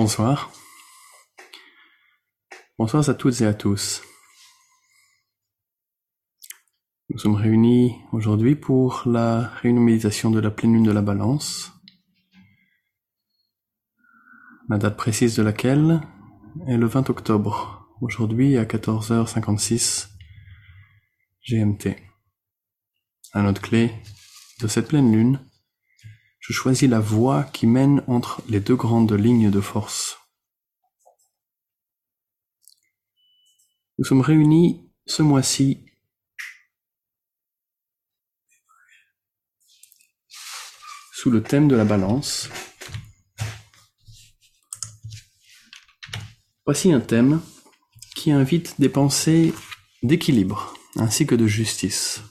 Bonsoir. Bonsoir à toutes et à tous. Nous sommes réunis aujourd'hui pour la réunion méditation de la pleine lune de la balance, la date précise de laquelle est le 20 octobre, aujourd'hui à 14h56 GMT. À notre clé de cette pleine lune, je choisis la voie qui mène entre les deux grandes lignes de force. Nous sommes réunis ce mois-ci sous le thème de la balance. Voici un thème qui invite des pensées d'équilibre ainsi que de justice.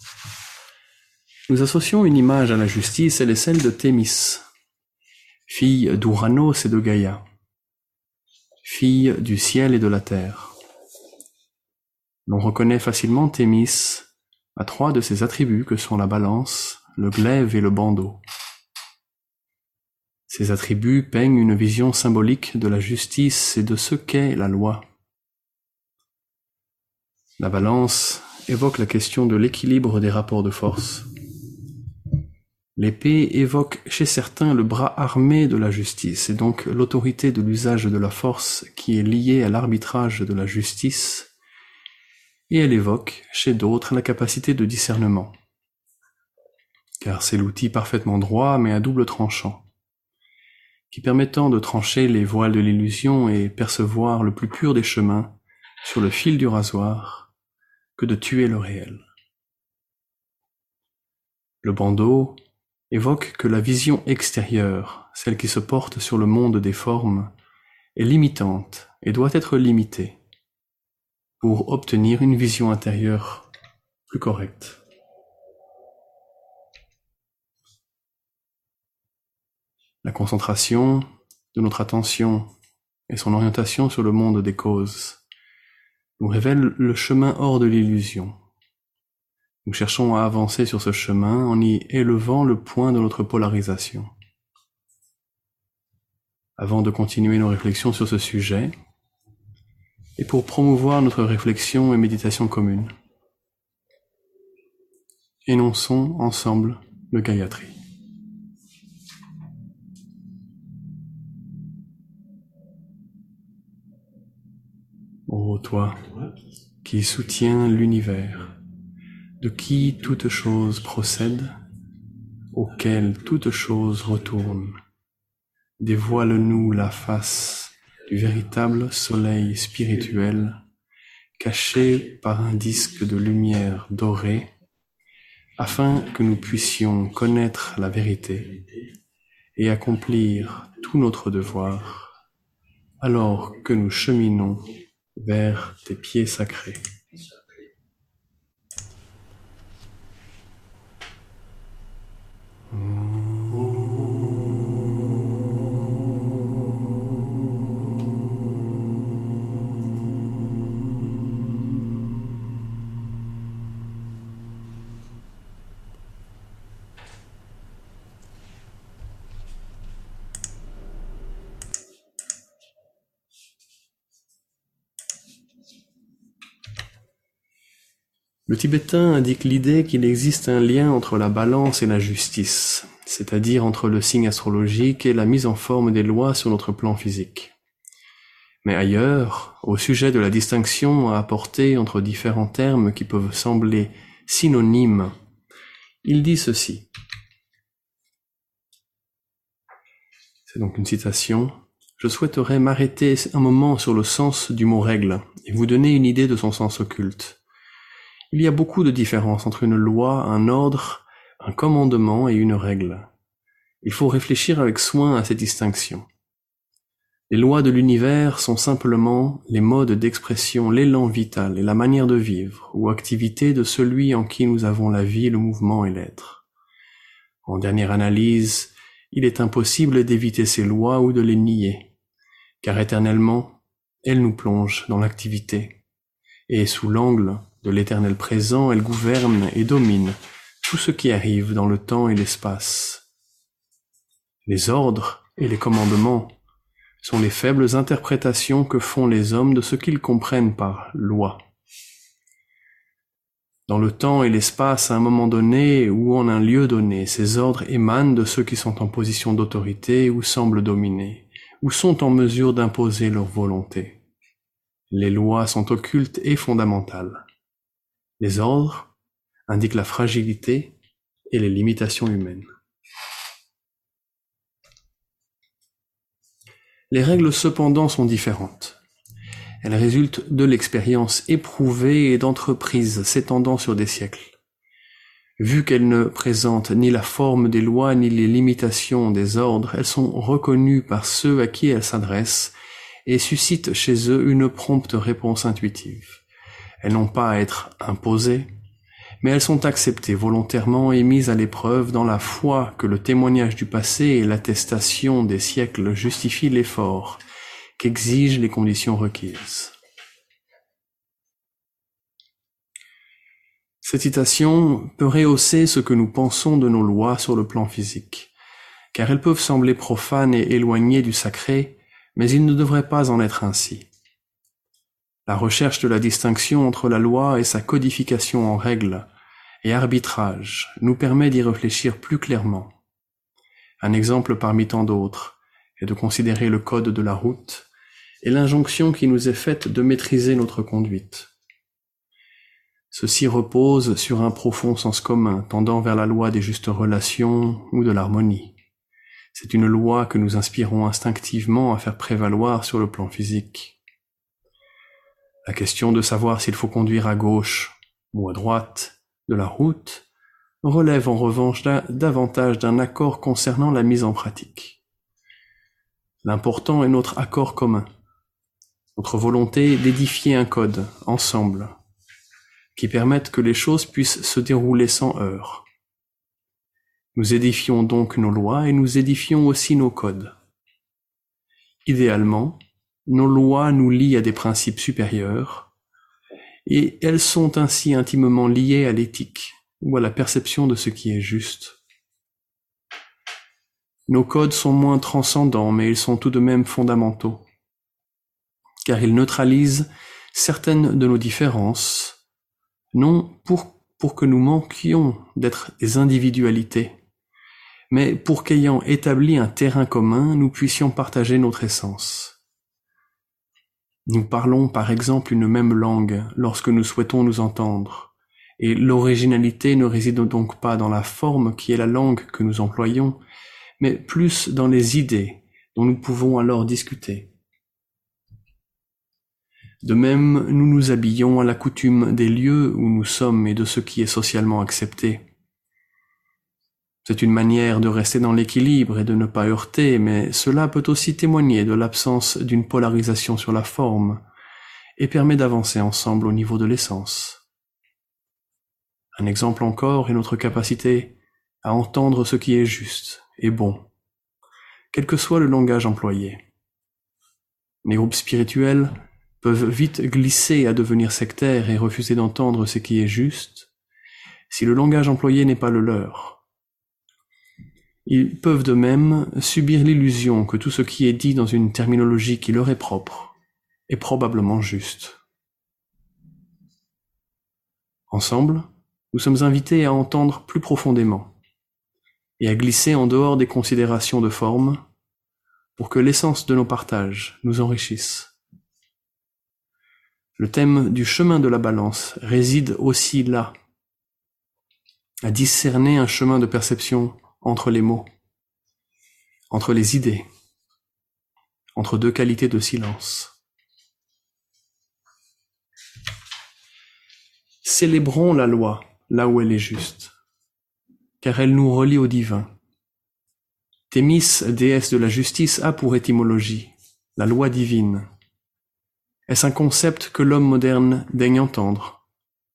Nous associons une image à la justice, elle est celle de Thémis, fille d'Ouranos et de Gaïa, fille du ciel et de la terre. L'on reconnaît facilement Thémis à trois de ses attributs que sont la balance, le glaive et le bandeau. Ces attributs peignent une vision symbolique de la justice et de ce qu'est la loi. La balance évoque la question de l'équilibre des rapports de force. L'épée évoque chez certains le bras armé de la justice, et donc l'autorité de l'usage de la force qui est liée à l'arbitrage de la justice, et elle évoque chez d'autres la capacité de discernement, car c'est l'outil parfaitement droit mais à double tranchant, qui permettant de trancher les voiles de l'illusion et percevoir le plus pur des chemins sur le fil du rasoir, que de tuer le réel. Le bandeau, évoque que la vision extérieure, celle qui se porte sur le monde des formes, est limitante et doit être limitée pour obtenir une vision intérieure plus correcte. La concentration de notre attention et son orientation sur le monde des causes nous révèle le chemin hors de l'illusion, nous cherchons à avancer sur ce chemin en y élevant le point de notre polarisation. Avant de continuer nos réflexions sur ce sujet, et pour promouvoir notre réflexion et méditation commune, énonçons ensemble le Gayatri. Ô toi qui soutiens l'univers, de qui toute chose procède, auquel toute chose retourne. Dévoile-nous la face du véritable soleil spirituel, caché par un disque de lumière dorée, afin que nous puissions connaître la vérité et accomplir tout notre devoir, alors que nous cheminons vers tes pieds sacrés. Le tibétain indique l'idée qu'il existe un lien entre la balance et la justice, c'est-à-dire entre le signe astrologique et la mise en forme des lois sur notre plan physique. Mais ailleurs, au sujet de la distinction à apporter entre différents termes qui peuvent sembler synonymes, il dit ceci. C'est donc une citation. Je souhaiterais m'arrêter un moment sur le sens du mot règle et vous donner une idée de son sens occulte. Il y a beaucoup de différences entre une loi, un ordre, un commandement et une règle. Il faut réfléchir avec soin à ces distinctions. Les lois de l'univers sont simplement les modes d'expression, l'élan vital et la manière de vivre ou activité de celui en qui nous avons la vie, le mouvement et l'être. En dernière analyse, il est impossible d'éviter ces lois ou de les nier, car éternellement, elles nous plongent dans l'activité, et sous l'angle de l'éternel présent, elle gouverne et domine tout ce qui arrive dans le temps et l'espace. Les ordres et les commandements sont les faibles interprétations que font les hommes de ce qu'ils comprennent par loi. Dans le temps et l'espace, à un moment donné ou en un lieu donné, ces ordres émanent de ceux qui sont en position d'autorité ou semblent dominer, ou sont en mesure d'imposer leur volonté. Les lois sont occultes et fondamentales. Les ordres indiquent la fragilité et les limitations humaines. Les règles cependant sont différentes. Elles résultent de l'expérience éprouvée et d'entreprises s'étendant sur des siècles. Vu qu'elles ne présentent ni la forme des lois ni les limitations des ordres, elles sont reconnues par ceux à qui elles s'adressent et suscitent chez eux une prompte réponse intuitive. Elles n'ont pas à être imposées, mais elles sont acceptées volontairement et mises à l'épreuve dans la foi que le témoignage du passé et l'attestation des siècles justifient l'effort qu'exigent les conditions requises. Cette citation peut rehausser ce que nous pensons de nos lois sur le plan physique, car elles peuvent sembler profanes et éloignées du sacré, mais il ne devrait pas en être ainsi. La recherche de la distinction entre la loi et sa codification en règles et arbitrage nous permet d'y réfléchir plus clairement. Un exemple parmi tant d'autres est de considérer le code de la route et l'injonction qui nous est faite de maîtriser notre conduite. Ceci repose sur un profond sens commun tendant vers la loi des justes relations ou de l'harmonie. C'est une loi que nous inspirons instinctivement à faire prévaloir sur le plan physique. La question de savoir s'il faut conduire à gauche ou à droite de la route relève en revanche davantage d'un accord concernant la mise en pratique. L'important est notre accord commun, notre volonté d'édifier un code ensemble, qui permette que les choses puissent se dérouler sans heurts. Nous édifions donc nos lois et nous édifions aussi nos codes. Idéalement, nos lois nous lient à des principes supérieurs, et elles sont ainsi intimement liées à l'éthique ou à la perception de ce qui est juste. Nos codes sont moins transcendants, mais ils sont tout de même fondamentaux, car ils neutralisent certaines de nos différences, non pour, que nous manquions d'être des individualités, mais pour qu'ayant établi un terrain commun, nous puissions partager notre essence. Nous parlons par exemple une même langue lorsque nous souhaitons nous entendre, et l'originalité ne réside donc pas dans la forme qui est la langue que nous employons, mais plus dans les idées dont nous pouvons alors discuter. De même, nous nous habillons à la coutume des lieux où nous sommes et de ce qui est socialement accepté. C'est une manière de rester dans l'équilibre et de ne pas heurter, mais cela peut aussi témoigner de l'absence d'une polarisation sur la forme et permet d'avancer ensemble au niveau de l'essence. Un exemple encore est notre capacité à entendre ce qui est juste et bon, quel que soit le langage employé. Les groupes spirituels peuvent vite glisser à devenir sectaires et refuser d'entendre ce qui est juste si le langage employé n'est pas le leur ils peuvent de même subir l'illusion que tout ce qui est dit dans une terminologie qui leur est propre est probablement juste. Ensemble, nous sommes invités à entendre plus profondément et à glisser en dehors des considérations de forme pour que l'essence de nos partages nous enrichisse. Le thème du chemin de la balance réside aussi là, à discerner un chemin de perception entre les mots, entre les idées, entre deux qualités de silence. Célébrons la loi là où elle est juste, car elle nous relie au divin. Thémis, déesse de la justice, a pour étymologie la loi divine. Est-ce un concept que l'homme moderne daigne entendre,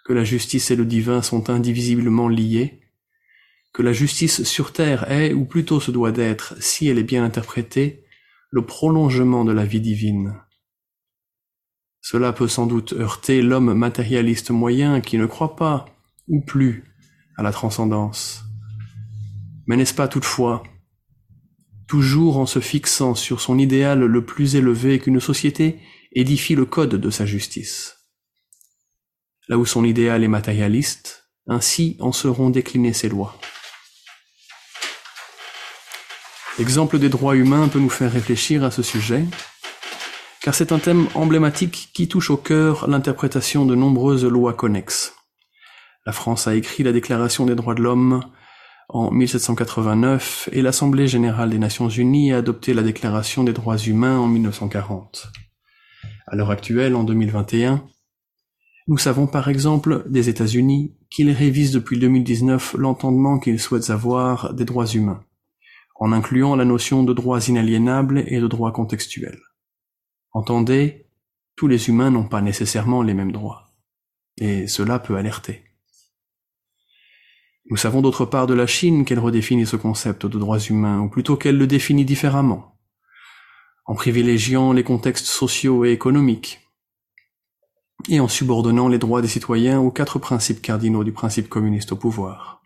que la justice et le divin sont indivisiblement liés? Que la justice sur terre est, ou plutôt se doit d'être, si elle est bien interprétée, le prolongement de la vie divine. Cela peut sans doute heurter l'homme matérialiste moyen qui ne croit pas, ou plus, à la transcendance. Mais n'est-ce pas toutefois toujours en se fixant sur son idéal le plus élevé qu'une société édifie le code de sa justice? Là où son idéal est matérialiste, ainsi en seront déclinées ses lois. L'exemple des droits humains peut nous faire réfléchir à ce sujet, car c'est un thème emblématique qui touche au cœur l'interprétation de nombreuses lois connexes. La France a écrit la Déclaration des droits de l'homme en 1789 et l'Assemblée générale des Nations unies a adopté la Déclaration des droits humains en 1940. À l'heure actuelle, en 2021, nous savons par exemple des États-Unis qu'ils révisent depuis 2019 l'entendement qu'ils souhaitent avoir des droits humains, en incluant la notion de droits inaliénables et de droits contextuels. Entendez, tous les humains n'ont pas nécessairement les mêmes droits, et cela peut alerter. Nous savons d'autre part de la Chine qu'elle redéfinit ce concept de droits humains, ou plutôt qu'elle le définit différemment, en privilégiant les contextes sociaux et économiques, et en subordonnant les droits des citoyens aux quatre principes cardinaux du principe communiste au pouvoir.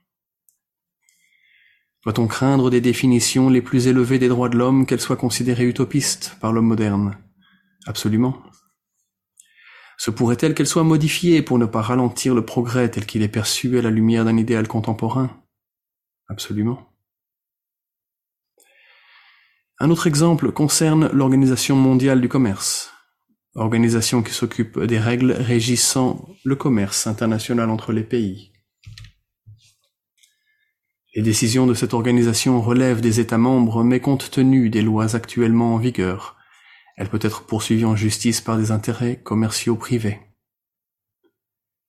Doit-on craindre des définitions les plus élevées des droits de l'homme qu'elles soient considérées utopistes par l'homme moderne? Absolument. Se pourrait-elle qu'elles soient modifiées pour ne pas ralentir le progrès tel qu'il est perçu à la lumière d'un idéal contemporain? Absolument. Un autre exemple concerne l'Organisation mondiale du commerce, organisation qui s'occupe des règles régissant le commerce international entre les pays. Les décisions de cette organisation relèvent des États membres, mais compte tenu des lois actuellement en vigueur, elle peut être poursuivie en justice par des intérêts commerciaux privés.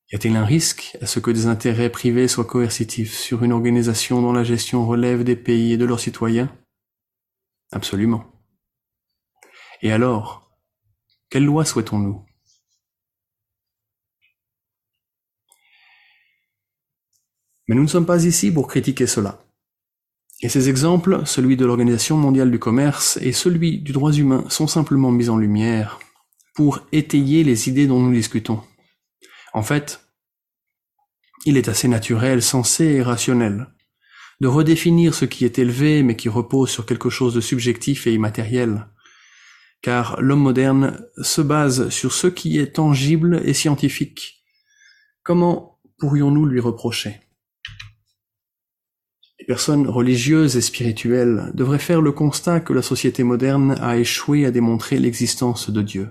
Y a-t-il un risque à ce que des intérêts privés soient coercitifs sur une organisation dont la gestion relève des pays et de leurs citoyens? Absolument. Et alors, quelle loi souhaitons-nous? Mais nous ne sommes pas ici pour critiquer cela. Et ces exemples, celui de l'Organisation mondiale du commerce et celui du droit humain, sont simplement mis en lumière pour étayer les idées dont nous discutons. En fait, il est assez naturel, sensé et rationnel de redéfinir ce qui est élevé mais qui repose sur quelque chose de subjectif et immatériel, car l'homme moderne se base sur ce qui est tangible et scientifique. Comment pourrions-nous lui reprocher? Personnes religieuses et spirituelles devraient faire le constat que la société moderne a échoué à démontrer l'existence de Dieu.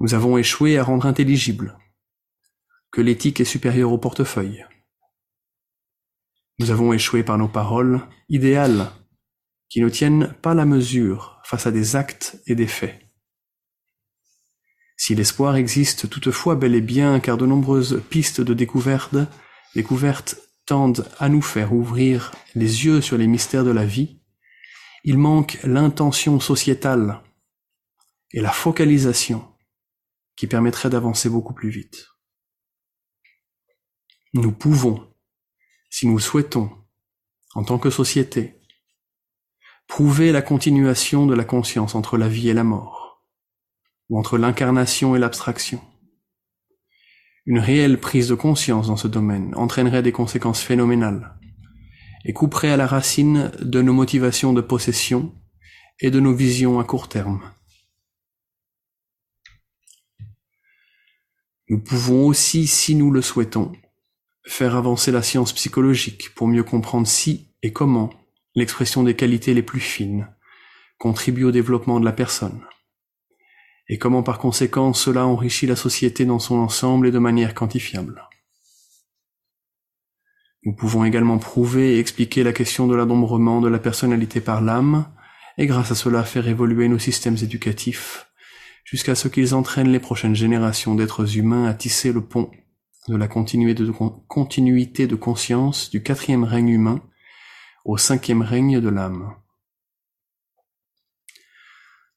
Nous avons échoué à rendre intelligible que l'éthique est supérieure au portefeuille. Nous avons échoué par nos paroles idéales qui ne tiennent pas la mesure face à des actes et des faits. Si l'espoir existe toutefois bel et bien, car de nombreuses pistes de découverte, découvertes tendent à nous faire ouvrir les yeux sur les mystères de la vie, il manque l'intention sociétale et la focalisation qui permettraient d'avancer beaucoup plus vite. Nous pouvons, si nous souhaitons, en tant que société, prouver la continuation de la conscience entre la vie et la mort, ou entre l'incarnation et l'abstraction. Une réelle prise de conscience dans ce domaine entraînerait des conséquences phénoménales et couperait à la racine de nos motivations de possession et de nos visions à court terme. Nous pouvons aussi, si nous le souhaitons, faire avancer la science psychologique pour mieux comprendre si et comment l'expression des qualités les plus fines, contribue au développement de la personne, et comment par conséquent cela enrichit la société dans son ensemble et de manière quantifiable. Nous pouvons également prouver et expliquer la question de l'adombrement de la personnalité par l'âme, et grâce à cela faire évoluer nos systèmes éducatifs, jusqu'à ce qu'ils entraînent les prochaines générations d'êtres humains à tisser le pont de la continuité de conscience du quatrième règne humain au cinquième règne de l'âme.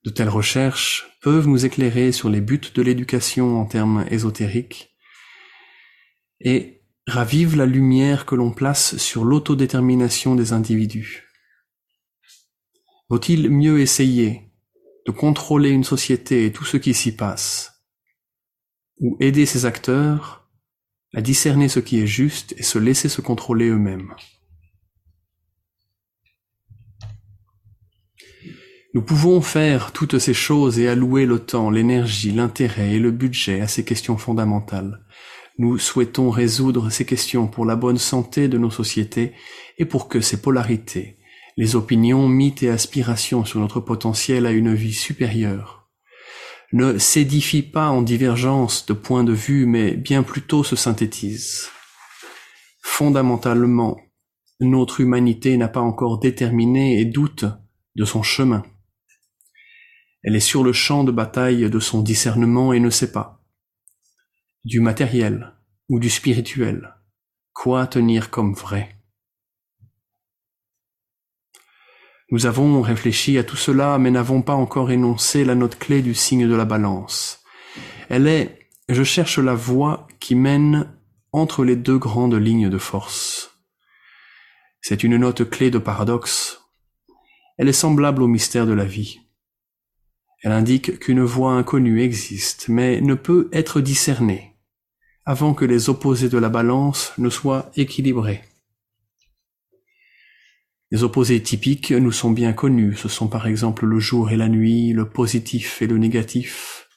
De telles recherches peuvent nous éclairer sur les buts de l'éducation en termes ésotériques et ravivent la lumière que l'on place sur l'autodétermination des individus. Vaut-il mieux essayer de contrôler une société et tout ce qui s'y passe, ou aider ses acteurs à discerner ce qui est juste et se laisser se contrôler eux-mêmes? Nous pouvons faire toutes ces choses et allouer le temps, l'énergie, l'intérêt et le budget à ces questions fondamentales. Nous souhaitons résoudre ces questions pour la bonne santé de nos sociétés et pour que ces polarités, les opinions, mythes et aspirations sur notre potentiel à une vie supérieure, ne s'édifient pas en divergence de points de vue, mais bien plutôt se synthétisent. Fondamentalement, notre humanité n'a pas encore déterminé et doute de son chemin. Elle est sur le champ de bataille de son discernement et ne sait pas du matériel ou du spirituel, quoi tenir comme vrai? Nous avons réfléchi à tout cela, mais n'avons pas encore énoncé la note clé du signe de la balance. Elle est je cherche la voie qui mène entre les deux grandes lignes de force. C'est une note clé de paradoxe. Elle est semblable au mystère de la vie. Elle indique qu'une voie inconnue existe, mais ne peut être discernée avant que les opposés de la balance ne soient équilibrés. Les opposés typiques nous sont bien connus, ce sont par exemple le jour et la nuit, le positif et le négatif.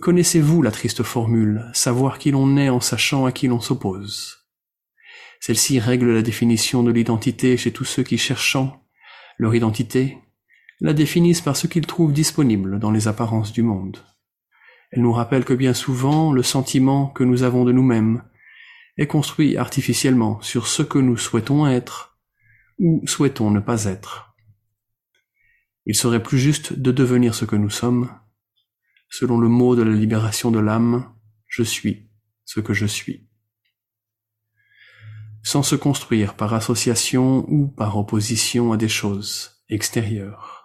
Connaissez-vous la triste formule, savoir qui l'on est en sachant à qui l'on s'oppose Celle-ci règle la définition de l'identité chez tous ceux qui cherchant leur identité la définissent par ce qu'ils trouvent disponible dans les apparences du monde. Elle nous rappelle que bien souvent le sentiment que nous avons de nous-mêmes est construit artificiellement sur ce que nous souhaitons être ou souhaitons ne pas être. Il serait plus juste de devenir ce que nous sommes, selon le mot de la libération de l'âme, je suis ce que je suis. Sans se construire par association ou par opposition à des choses extérieures.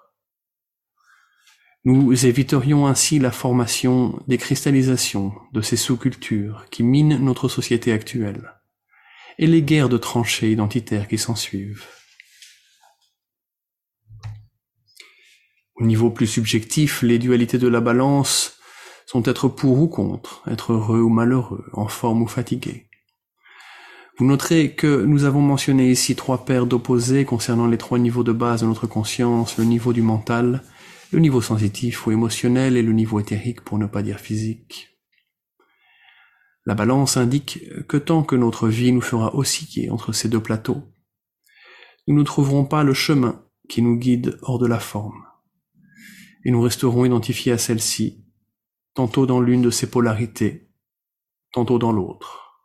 Nous éviterions ainsi la formation des cristallisations de ces sous-cultures qui minent notre société actuelle et les guerres de tranchées identitaires qui s'ensuivent. Au niveau plus subjectif, les dualités de la balance sont être pour ou contre, être heureux ou malheureux, en forme ou fatigué. Vous noterez que nous avons mentionné ici trois paires d'opposés concernant les trois niveaux de base de notre conscience, le niveau du mental, le niveau sensitif ou émotionnel et le niveau éthérique pour ne pas dire physique. La balance indique que tant que notre vie nous fera osciller entre ces deux plateaux, nous ne trouverons pas le chemin qui nous guide hors de la forme, et nous resterons identifiés à celle-ci, tantôt dans l'une de ces polarités, tantôt dans l'autre.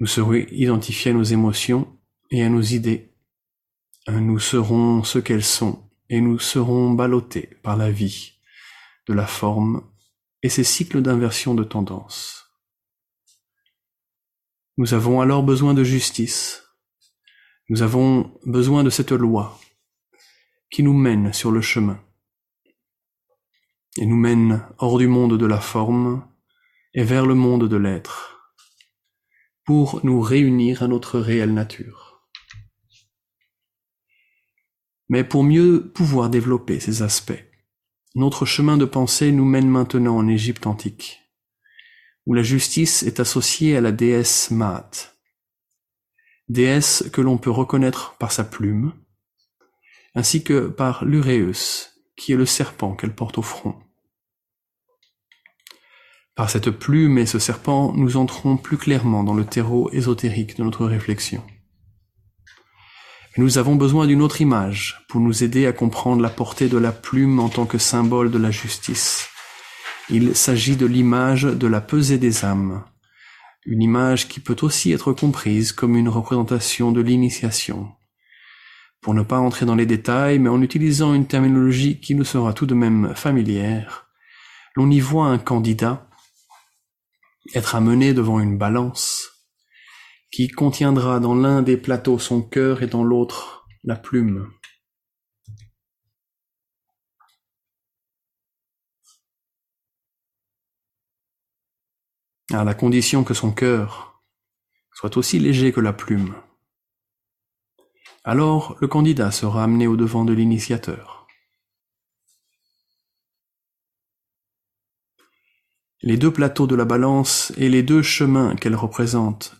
Nous serons identifiés à nos émotions et à nos idées. Nous serons ce qu'elles sont et nous serons ballottés par la vie, de la forme et ses cycles d'inversion de tendance. Nous avons alors besoin de justice. Nous avons besoin de cette loi qui nous mène sur le chemin et nous mène hors du monde de la forme et vers le monde de l'être pour nous réunir à notre réelle nature. Mais pour mieux pouvoir développer ces aspects, notre chemin de pensée nous mène maintenant en Égypte antique, où la justice est associée à la déesse Maat, déesse que l'on peut reconnaître par sa plume, ainsi que par l'Uréus, qui est le serpent qu'elle porte au front. Par cette plume et ce serpent, nous entrons plus clairement dans le terreau ésotérique de notre réflexion. Nous avons besoin d'une autre image pour nous aider à comprendre la portée de la plume en tant que symbole de la justice. Il s'agit de l'image de la pesée des âmes, une image qui peut aussi être comprise comme une représentation de l'initiation. Pour ne pas entrer dans les détails, mais en utilisant une terminologie qui nous sera tout de même familière, l'on y voit un candidat être amené devant une balance, qui contiendra dans l'un des plateaux son cœur et dans l'autre la plume. À la condition que son cœur soit aussi léger que la plume. Alors le candidat sera amené au devant de l'initiateur. Les deux plateaux de la balance et les deux chemins qu'elle représente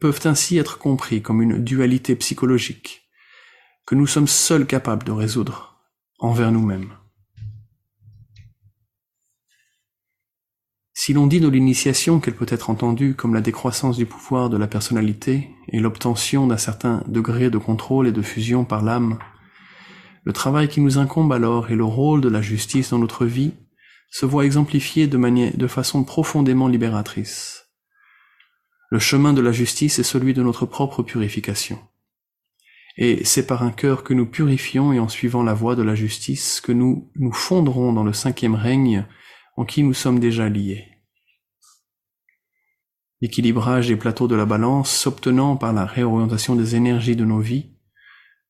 peuvent ainsi être compris comme une dualité psychologique, que nous sommes seuls capables de résoudre envers nous-mêmes. Si l'on dit de l'initiation qu'elle peut être entendue comme la décroissance du pouvoir de la personnalité et l'obtention d'un certain degré de contrôle et de fusion par l'âme, le travail qui nous incombe alors et le rôle de la justice dans notre vie se voit exemplifié de, de façon profondément libératrice. Le chemin de la justice est celui de notre propre purification. Et c'est par un cœur que nous purifions et en suivant la voie de la justice que nous nous fondrons dans le cinquième règne en qui nous sommes déjà liés. L'équilibrage des plateaux de la balance s'obtenant par la réorientation des énergies de nos vies,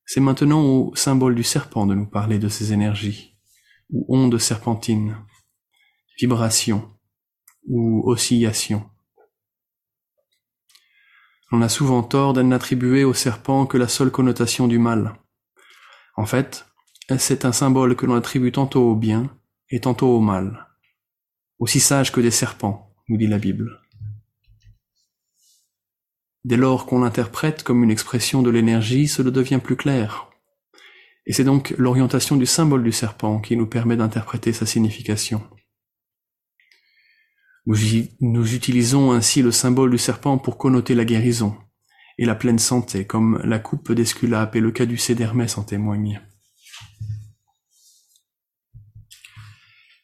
c'est maintenant au symbole du serpent de nous parler de ces énergies, ou ondes serpentines, vibrations ou oscillations. On a souvent tort d'en attribuer au serpent que la seule connotation du mal. En fait, c'est un symbole que l'on attribue tantôt au bien et tantôt au mal. Aussi sage que des serpents, nous dit la Bible. Dès lors qu'on l'interprète comme une expression de l'énergie, cela devient plus clair. Et c'est donc l'orientation du symbole du serpent qui nous permet d'interpréter sa signification. Nous, utilisons ainsi le symbole du serpent pour connoter la guérison et la pleine santé, comme la coupe d'Esculape et le caducée d'Hermès en témoignent.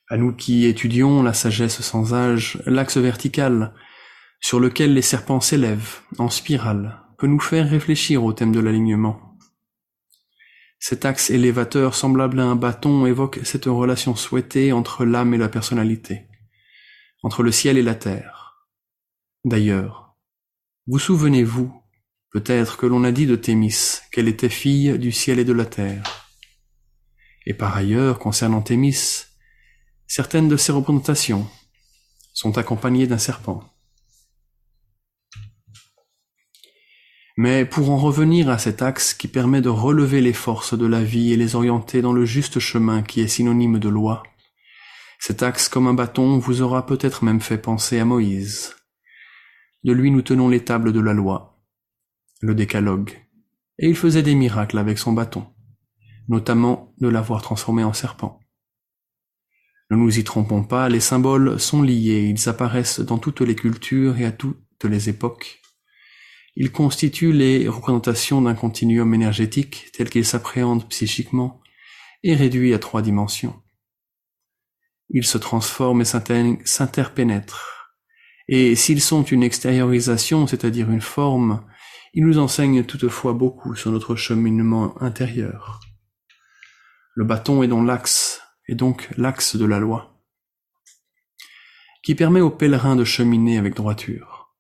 À nous qui étudions la sagesse sans âge, l'axe vertical sur lequel les serpents s'élèvent en spirale peut nous faire réfléchir au thème de l'alignement. Cet axe élévateur semblable à un bâton évoque cette relation souhaitée entre l'âme et la personnalité, entre le ciel et la terre. D'ailleurs, vous souvenez-vous peut-être que l'on a dit de Thémis qu'elle était fille du ciel et de la terre. Et par ailleurs, concernant Thémis, certaines de ses représentations sont accompagnées d'un serpent. Mais pour en revenir à cet axe qui permet de relever les forces de la vie et les orienter dans le juste chemin qui est synonyme de loi, cet axe comme un bâton vous aura peut-être même fait penser à Moïse. De lui nous tenons les tables de la loi, le décalogue, et il faisait des miracles avec son bâton, notamment de l'avoir transformé en serpent. Ne nous y trompons pas, les symboles sont liés, ils apparaissent dans toutes les cultures et à toutes les époques, il constitue les représentations d'un continuum énergétique tel qu'il s'appréhende psychiquement et réduit à trois dimensions. Ils se transforment et s'interpénètrent. Et s'ils sont une extériorisation, c'est-à-dire une forme, ils nous enseignent toutefois beaucoup sur notre cheminement intérieur. Le bâton est donc l'axe, est donc l'axe de la loi, qui permet aux pèlerins de cheminer avec droiture.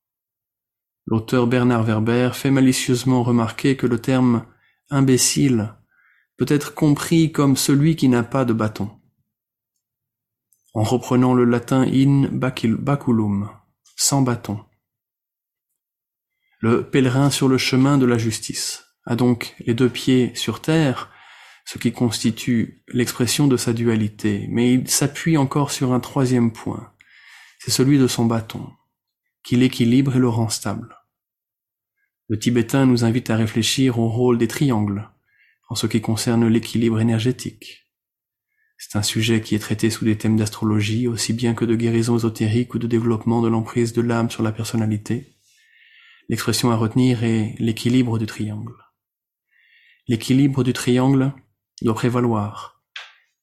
L'auteur Bernard Werber fait malicieusement remarquer que le terme imbécile peut être compris comme celui qui n'a pas de bâton. En reprenant le latin in baculum, sans bâton. Le pèlerin sur le chemin de la justice a donc les deux pieds sur terre, ce qui constitue l'expression de sa dualité, mais il s'appuie encore sur un troisième point, c'est celui de son bâton qui l'équilibre et le rend stable. Le tibétain nous invite à réfléchir au rôle des triangles en ce qui concerne l'équilibre énergétique. C'est un sujet qui est traité sous des thèmes d'astrologie aussi bien que de guérison ésotérique ou de développement de l'emprise de l'âme sur la personnalité. L'expression à retenir est l'équilibre du triangle. L'équilibre du triangle doit prévaloir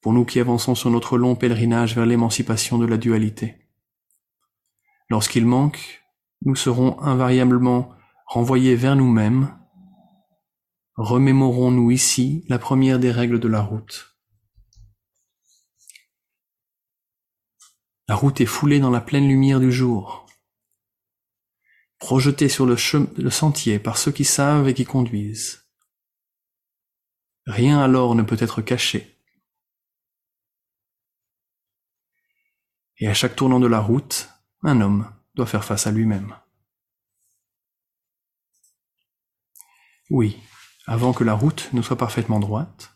pour nous qui avançons sur notre long pèlerinage vers l'émancipation de la dualité. Lorsqu'il manque, nous serons invariablement renvoyés vers nous-mêmes, remémorons-nous ici la première des règles de la route. La route est foulée dans la pleine lumière du jour, projetée sur le, sentier par ceux qui savent et qui conduisent. Rien alors ne peut être caché. Et à chaque tournant de la route, un homme doit faire face à lui-même. Oui, avant que la route ne soit parfaitement droite,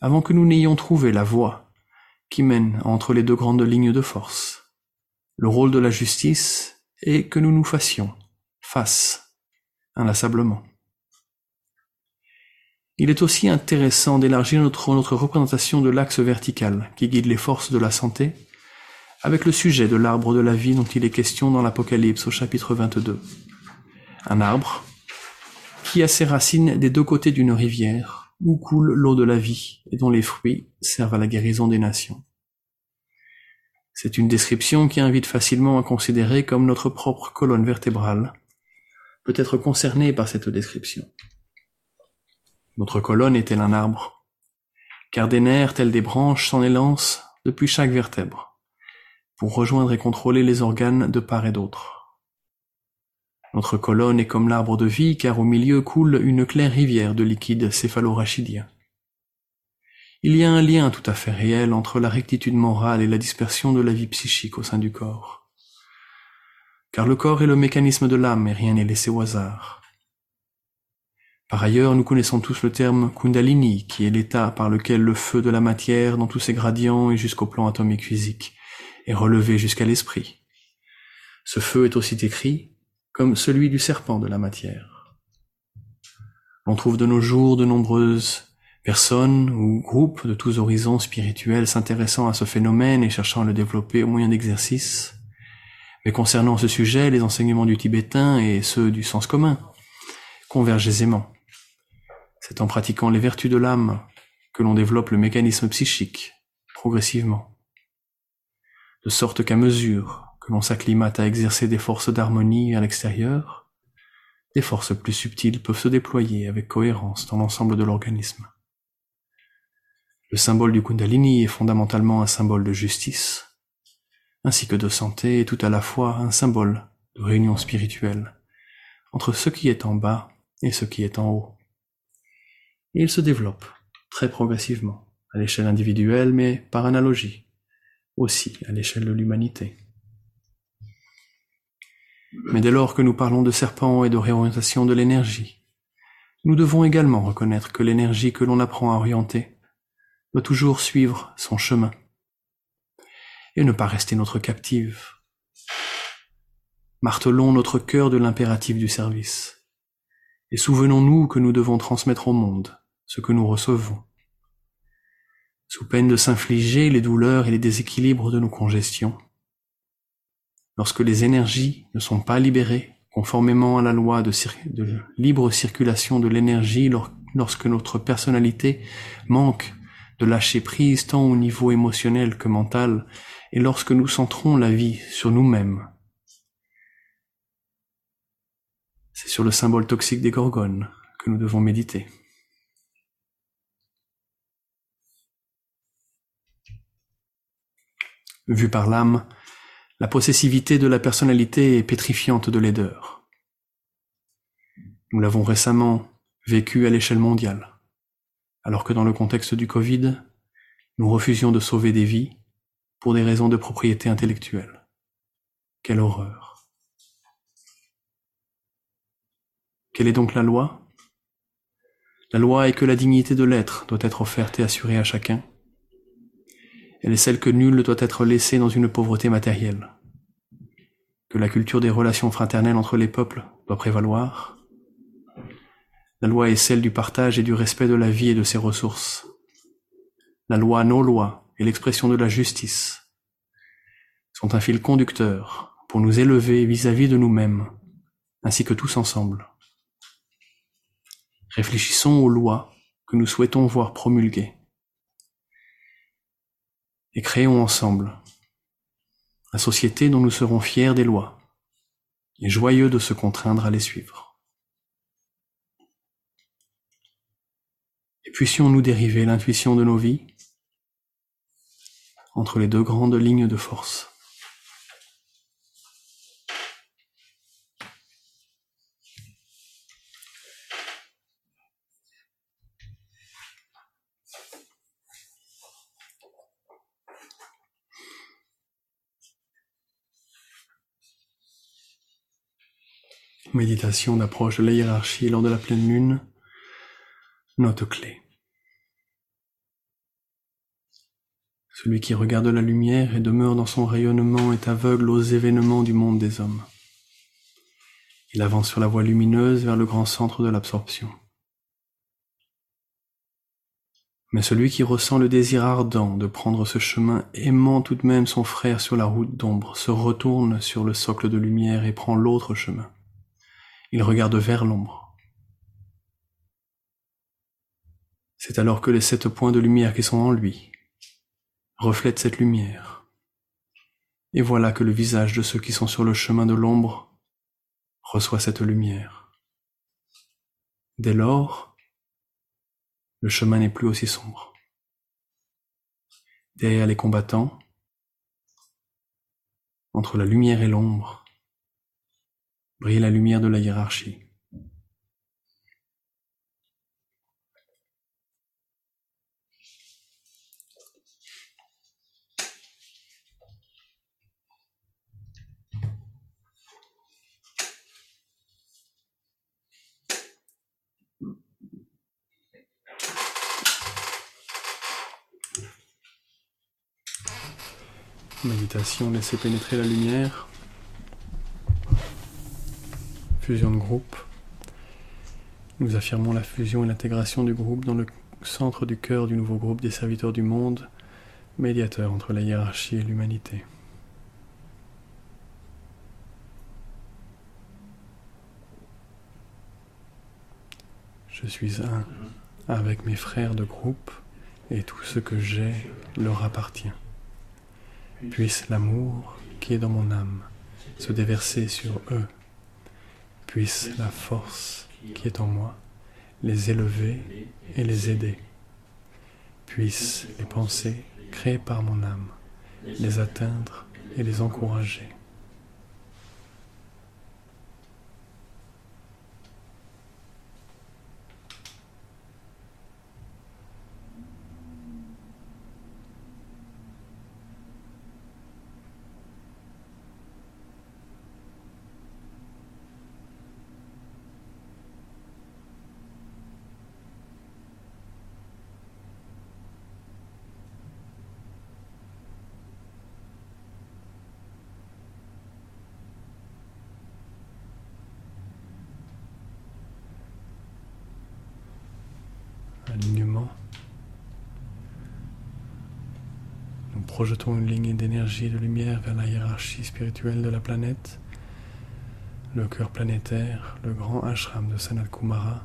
avant que nous n'ayons trouvé la voie qui mène entre les deux grandes lignes de force, le rôle de la justice est que nous nous fassions face inlassablement. Il est aussi intéressant d'élargir notre, notre représentation de l'axe vertical qui guide les forces de la santé avec le sujet de l'arbre de la vie dont il est question dans l'Apocalypse au chapitre 22. Un arbre qui a ses racines des deux côtés d'une rivière où coule l'eau de la vie et dont les fruits servent à la guérison des nations. C'est une description qui invite facilement à considérer comme notre propre colonne vertébrale peut être concernée par cette description. Notre colonne est-elle un arbre? Car des nerfs tels des branches s'en élancent depuis chaque vertèbre, pour rejoindre et contrôler les organes de part et d'autre. Notre colonne est comme l'arbre de vie car au milieu coule une claire rivière de liquide céphalorachidien. Il y a un lien tout à fait réel entre la rectitude morale et la dispersion de la vie psychique au sein du corps. Car le corps est le mécanisme de l'âme et rien n'est laissé au hasard. Par ailleurs, nous connaissons tous le terme Kundalini, qui est l'état par lequel le feu de la matière, dans tous ses gradients et jusqu'au plan atomique physique, est relevé jusqu'à l'esprit. Ce feu est aussi décrit comme celui du serpent de la matière. On trouve de nos jours de nombreuses personnes ou groupes de tous horizons spirituels s'intéressant à ce phénomène et cherchant à le développer au moyen d'exercices. Mais concernant ce sujet, les enseignements du tibétain et ceux du sens commun convergent aisément. C'est en pratiquant les vertus de l'âme que l'on développe le mécanisme psychique, progressivement. De sorte qu'à mesure que s'acclimate à exercer des forces d'harmonie à l'extérieur, des forces plus subtiles peuvent se déployer avec cohérence dans l'ensemble de l'organisme. Le symbole du Kundalini est fondamentalement un symbole de justice, ainsi que de santé et tout à la fois un symbole de réunion spirituelle entre ce qui est en bas et ce qui est en haut. Il se développe très progressivement à l'échelle individuelle, mais par analogie aussi à l'échelle de l'humanité. Mais dès lors que nous parlons de serpent et de réorientation de l'énergie, nous devons également reconnaître que l'énergie que l'on apprend à orienter doit toujours suivre son chemin et ne pas rester notre captive. Martelons notre cœur de l'impératif du service et souvenons-nous que nous devons transmettre au monde ce que nous recevons, sous peine de s'infliger les douleurs et les déséquilibres de nos congestions. Lorsque les énergies ne sont pas libérées conformément à la loi de, libre circulation de l'énergie, lorsque notre personnalité manque de lâcher prise tant au niveau émotionnel que mental, et lorsque nous centrons la vie sur nous-mêmes. C'est sur le symbole toxique des gorgones que nous devons méditer. Vu par l'âme, la possessivité de la personnalité est pétrifiante de laideur. Nous l'avons récemment vécu à l'échelle mondiale alors que dans le contexte du Covid, nous refusions de sauver des vies pour des raisons de propriété intellectuelle. Quelle horreur. Quelle est donc la loi? La loi est que la dignité de l'être doit être offerte et assurée à chacun. Elle est celle que nul ne doit être laissé dans une pauvreté matérielle. Que la culture des relations fraternelles entre les peuples doit prévaloir, la loi est celle du partage et du respect de la vie et de ses ressources. La loi, nos lois et l'expression de la justice sont un fil conducteur pour nous élever vis-à-vis de nous-mêmes, ainsi que tous ensemble. Réfléchissons aux lois que nous souhaitons voir promulguées et créons ensemble la société dont nous serons fiers des lois et joyeux de se contraindre à les suivre. puissions-nous dériver l'intuition de nos vies entre les deux grandes lignes de force. Méditation d'approche de la hiérarchie lors de la pleine lune. Note clé. Celui qui regarde la lumière et demeure dans son rayonnement est aveugle aux événements du monde des hommes. Il avance sur la voie lumineuse vers le grand centre de l'absorption. Mais celui qui ressent le désir ardent de prendre ce chemin, aimant tout de même son frère sur la route d'ombre, se retourne sur le socle de lumière et prend l'autre chemin. Il regarde vers l'ombre. C'est alors que les sept points de lumière qui sont en lui reflètent cette lumière. Et voilà que le visage de ceux qui sont sur le chemin de l'ombre reçoit cette lumière. Dès lors, le chemin n'est plus aussi sombre. Derrière les combattants, entre la lumière et l'ombre, brille la lumière de la hiérarchie. Méditation, laissez pénétrer la lumière. Fusion de groupe. Nous affirmons la fusion et l'intégration du groupe dans le centre du cœur du nouveau groupe des serviteurs du monde, médiateur entre la hiérarchie et l'humanité. Je suis un avec mes frères de groupe et tout ce que j'ai leur appartient. Puisse l'amour qui est dans mon âme se déverser sur eux. Puisse la force qui est en moi les élever et les aider. Puisse les pensées créées par mon âme les atteindre et les encourager. alignement. Nous projetons une ligne d'énergie et de lumière vers la hiérarchie spirituelle de la planète, le cœur planétaire, le grand ashram de Sanat Kumara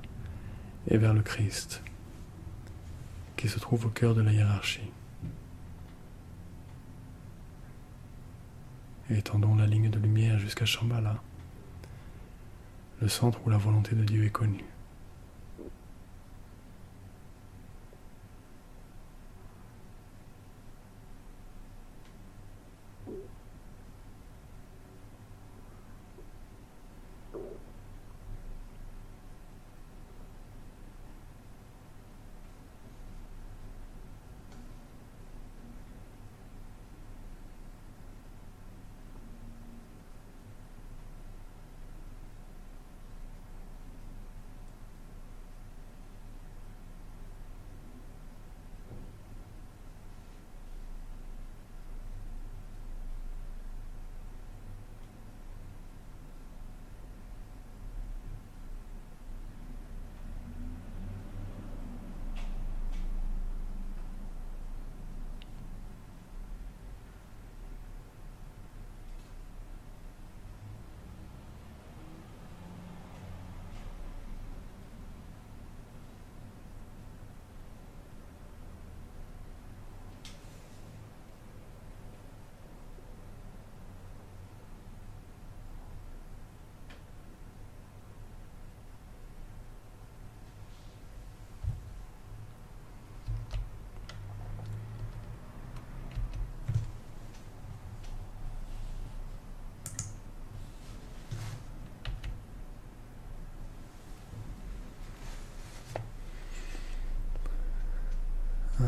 et vers le Christ, qui se trouve au cœur de la hiérarchie. Et étendons la ligne de lumière jusqu'à Shambhala, le centre où la volonté de Dieu est connue.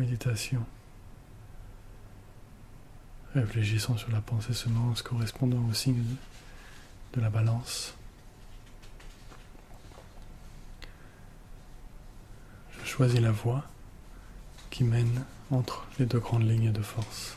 Méditation. Réfléchissons sur la pensée semence correspondant au signe de la balance. Je choisis la voie qui mène entre les deux grandes lignes de force.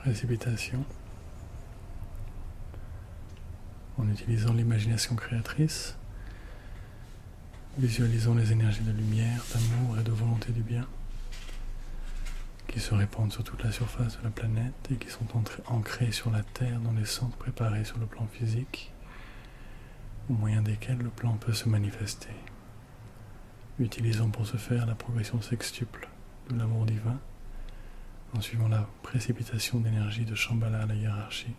Précipitation en utilisant l'imagination créatrice. Visualisons les énergies de lumière, d'amour et de volonté du bien qui se répandent sur toute la surface de la planète et qui sont ancrées sur la Terre dans les centres préparés sur le plan physique, au moyen desquels le plan peut se manifester. Utilisons pour ce faire la progression sextuple de l'amour divin en suivant la précipitation d'énergie de Shambhala à la hiérarchie.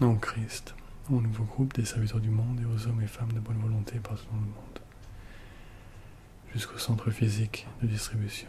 En Christ, au nouveau groupe des serviteurs du monde et aux hommes et femmes de bonne volonté partout dans le monde, jusqu'au centre physique de distribution.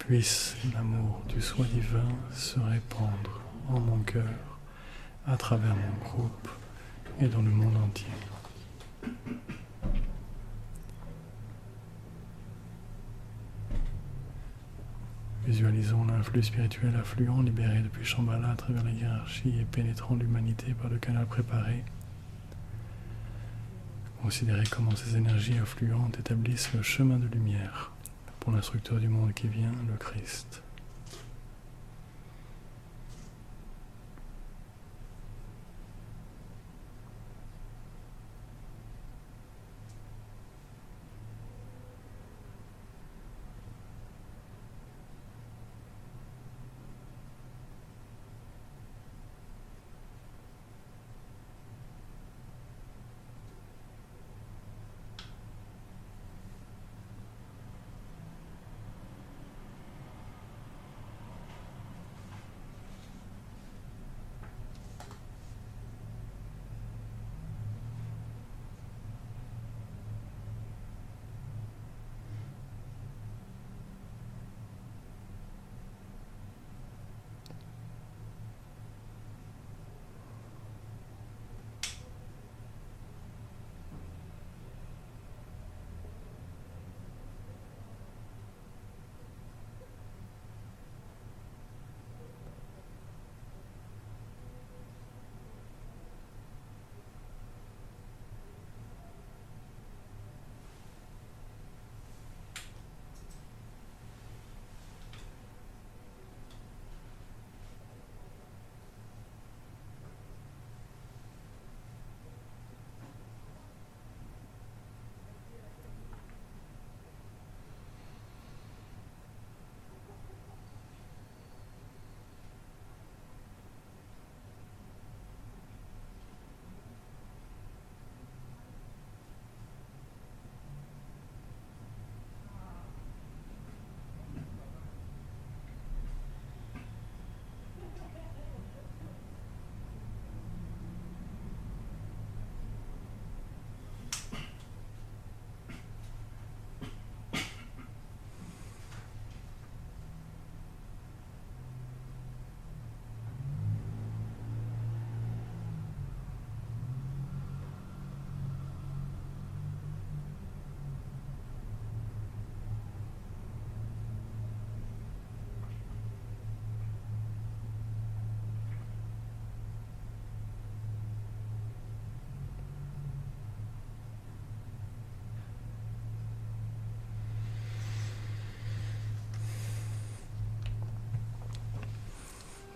Puisse l'amour du soi divin se répandre en mon cœur, à travers mon groupe et dans le monde entier. Visualisons l'influx spirituel affluent libéré depuis Shambhala à travers la hiérarchie et pénétrant l'humanité par le canal préparé. Considérez comment ces énergies affluentes établissent le chemin de lumière l'instructeur du monde qui vient, le Christ.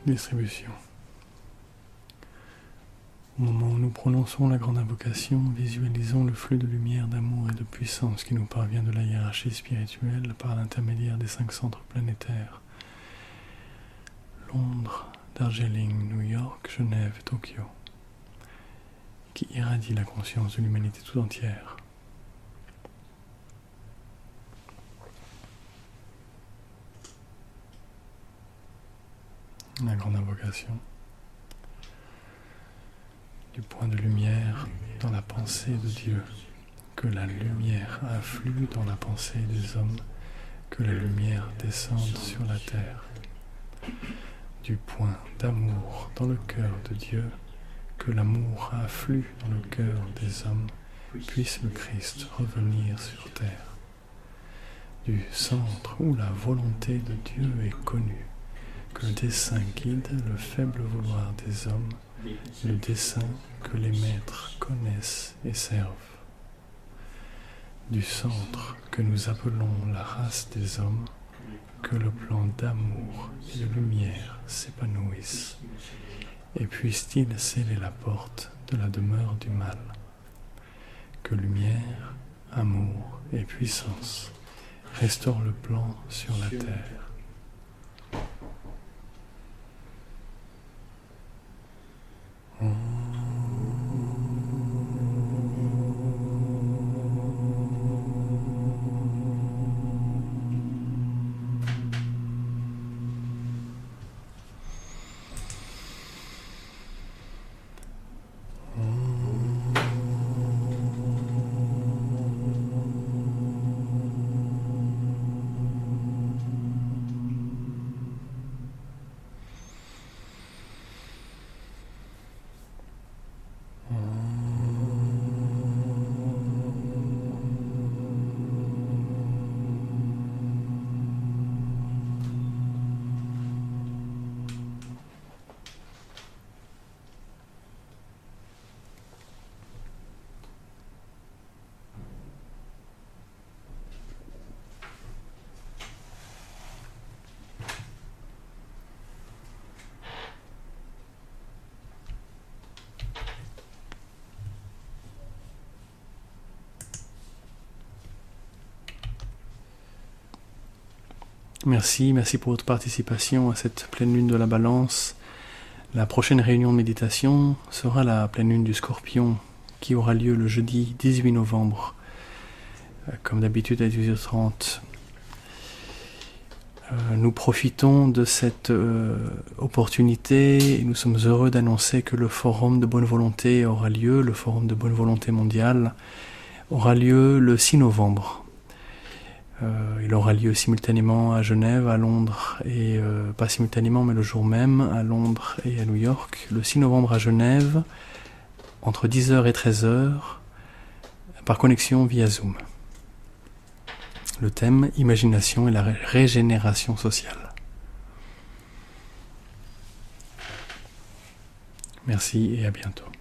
Distribution. Au moment où nous prononçons la grande invocation, visualisons le flux de lumière, d'amour et de puissance qui nous parvient de la hiérarchie spirituelle par l'intermédiaire des cinq centres planétaires. Londres, Darjeeling, New York, Genève, Tokyo, qui irradie la conscience de l'humanité tout entière. La grande invocation. Du point de lumière dans la pensée de Dieu, que la lumière afflue dans la pensée des hommes, que la lumière descende sur la terre, du point d'amour dans le cœur de Dieu, que l'amour afflue dans le cœur des hommes, puisse le Christ revenir sur terre, du centre où la volonté de Dieu est connue, que dessein guide le faible vouloir des hommes, le dessein que les maîtres connaissent et servent. Du centre que nous appelons la race des hommes, que le plan d'amour et de lumière s'épanouisse, et puisse-t-il sceller la porte de la demeure du mal. Que lumière, amour et puissance restaurent le plan sur la terre. Mm-hmm. Merci, merci pour votre participation à cette pleine lune de la balance. La prochaine réunion de méditation sera la pleine lune du scorpion qui aura lieu le jeudi 18 novembre, euh, comme d'habitude à 18h30. Euh, nous profitons de cette euh, opportunité et nous sommes heureux d'annoncer que le forum de bonne volonté aura lieu, le forum de bonne volonté mondiale aura lieu le 6 novembre il aura lieu simultanément à Genève, à Londres, et euh, pas simultanément, mais le jour même, à Londres et à New York, le 6 novembre à Genève, entre 10h et 13h, par connexion via Zoom. Le thème Imagination et la régénération sociale. Merci et à bientôt.